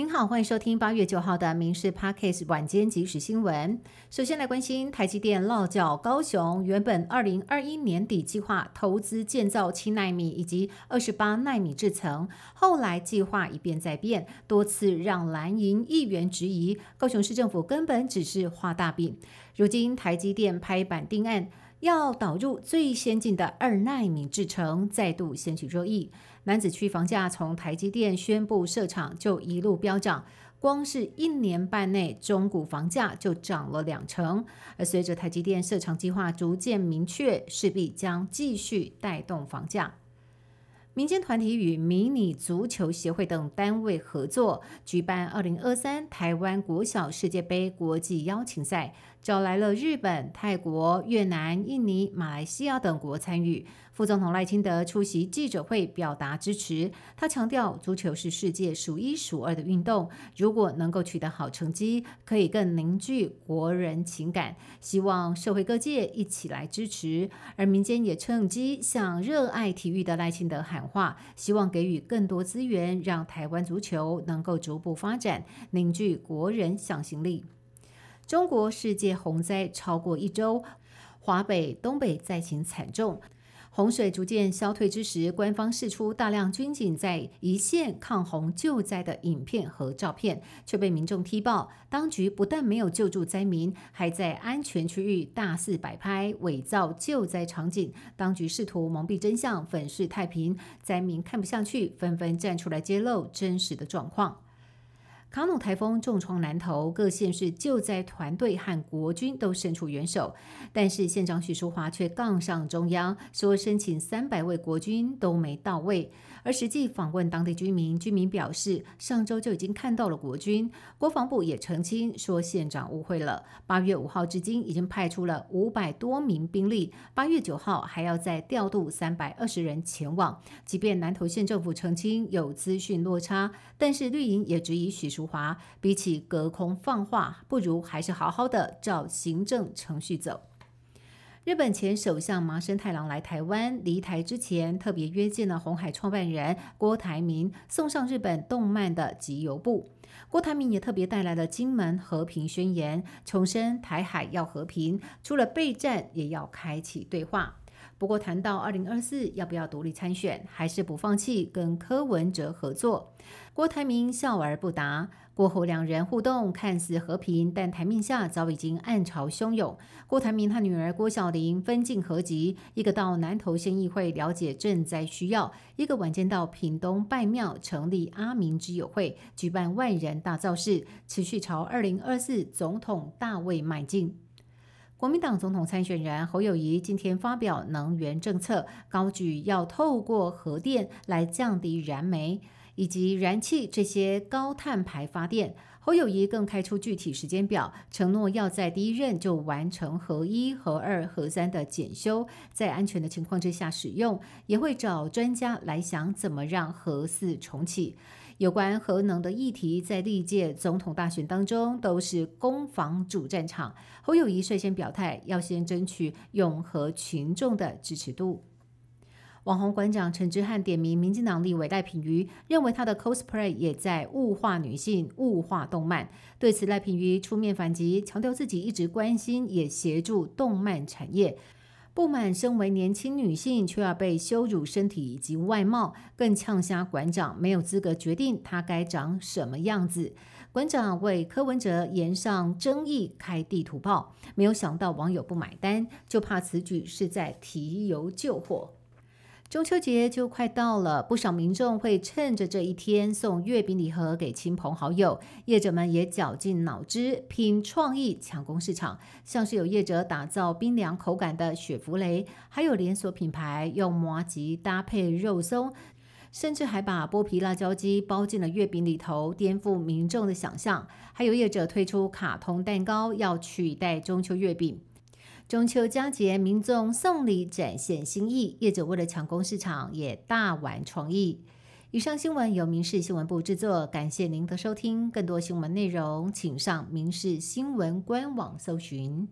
您好，欢迎收听八月九号的《民事 Parkes》晚间即时新闻。首先来关心台积电落脚高雄，原本二零二一年底计划投资建造七纳米以及二十八纳米制程，后来计划一变再变，多次让蓝营议员质疑高雄市政府根本只是画大饼。如今台积电拍板定案。要导入最先进的二纳米制程，再度掀起热议。南子区房价从台积电宣布设厂就一路飙涨，光是一年半内，中古房价就涨了两成。而随着台积电设厂计划逐渐明确，势必将继续带动房价。民间团体与迷你足球协会等单位合作，举办二零二三台湾国小世界杯国际邀请赛。找来了日本、泰国、越南、印尼、马来西亚等国参与。副总统赖清德出席记者会表达支持。他强调，足球是世界数一数二的运动，如果能够取得好成绩，可以更凝聚国人情感。希望社会各界一起来支持。而民间也趁机向热爱体育的赖清德喊话，希望给予更多资源，让台湾足球能够逐步发展，凝聚国人向心力。中国世界洪灾超过一周，华北、东北灾情惨重。洪水逐渐消退之时，官方释出大量军警在一线抗洪救灾的影片和照片，却被民众踢爆。当局不但没有救助灾民，还在安全区域大肆摆拍、伪造救灾场景。当局试图蒙蔽真相，粉饰太平，灾民看不下去，纷纷站出来揭露真实的状况。卡努台风重创南投，各县市救灾团队和国军都伸出援手，但是县长许淑华却杠上中央，说申请三百位国军都没到位。而实际访问当地居民，居民表示上周就已经看到了国军。国防部也澄清说县长误会了。八月五号至今已经派出了五百多名兵力，八月九号还要再调度三百二十人前往。即便南投县政府澄清有资讯落差，但是绿营也质疑许淑华，比起隔空放话，不如还是好好的照行政程序走。日本前首相麻生太郎来台湾，离台之前特别约见了红海创办人郭台铭，送上日本动漫的集邮部。郭台铭也特别带来了金门和平宣言，重申台海要和平，除了备战，也要开启对话。不过谈到二零二四要不要独立参选，还是不放弃跟柯文哲合作，郭台铭笑而不答。过后，两人互动看似和平，但台面下早已经暗潮汹涌。郭台铭他女儿郭晓玲分进合集，一个到南投县议会了解赈灾需要，一个晚间到屏东拜庙成立阿明之友会，举办万人大造势，持续朝二零二四总统大位迈进。国民党总统参选人侯友谊今天发表能源政策，高举要透过核电来降低燃煤。以及燃气这些高碳排发电，侯友谊更开出具体时间表，承诺要在第一任就完成核一、核二、核三的检修，在安全的情况之下使用，也会找专家来想怎么让核四重启。有关核能的议题，在历届总统大选当中都是攻防主战场。侯友谊率先表态，要先争取永和群众的支持度。网红馆长陈之汉点名民进党立委赖品妤，认为他的 cosplay 也在物化女性、物化动漫。对此，赖品妤出面反击，强调自己一直关心也协助动漫产业，不满身为年轻女性却要被羞辱身体以及外貌，更呛瞎馆长没有资格决定她该长什么样子。馆长为柯文哲言上争议开地图炮，没有想到网友不买单，就怕此举是在提油救火。中秋节就快到了，不少民众会趁着这一天送月饼礼盒给亲朋好友。业者们也绞尽脑汁拼创意抢攻市场，像是有业者打造冰凉口感的雪芙蕾，还有连锁品牌用麻吉搭配肉松，甚至还把剥皮辣椒鸡包进了月饼里头，颠覆民众的想象。还有业者推出卡通蛋糕，要取代中秋月饼。中秋佳节，民众送礼展现心意，业者为了抢攻市场，也大玩创意。以上新闻由民事新闻部制作，感谢您的收听。更多新闻内容，请上民事新闻官网搜寻。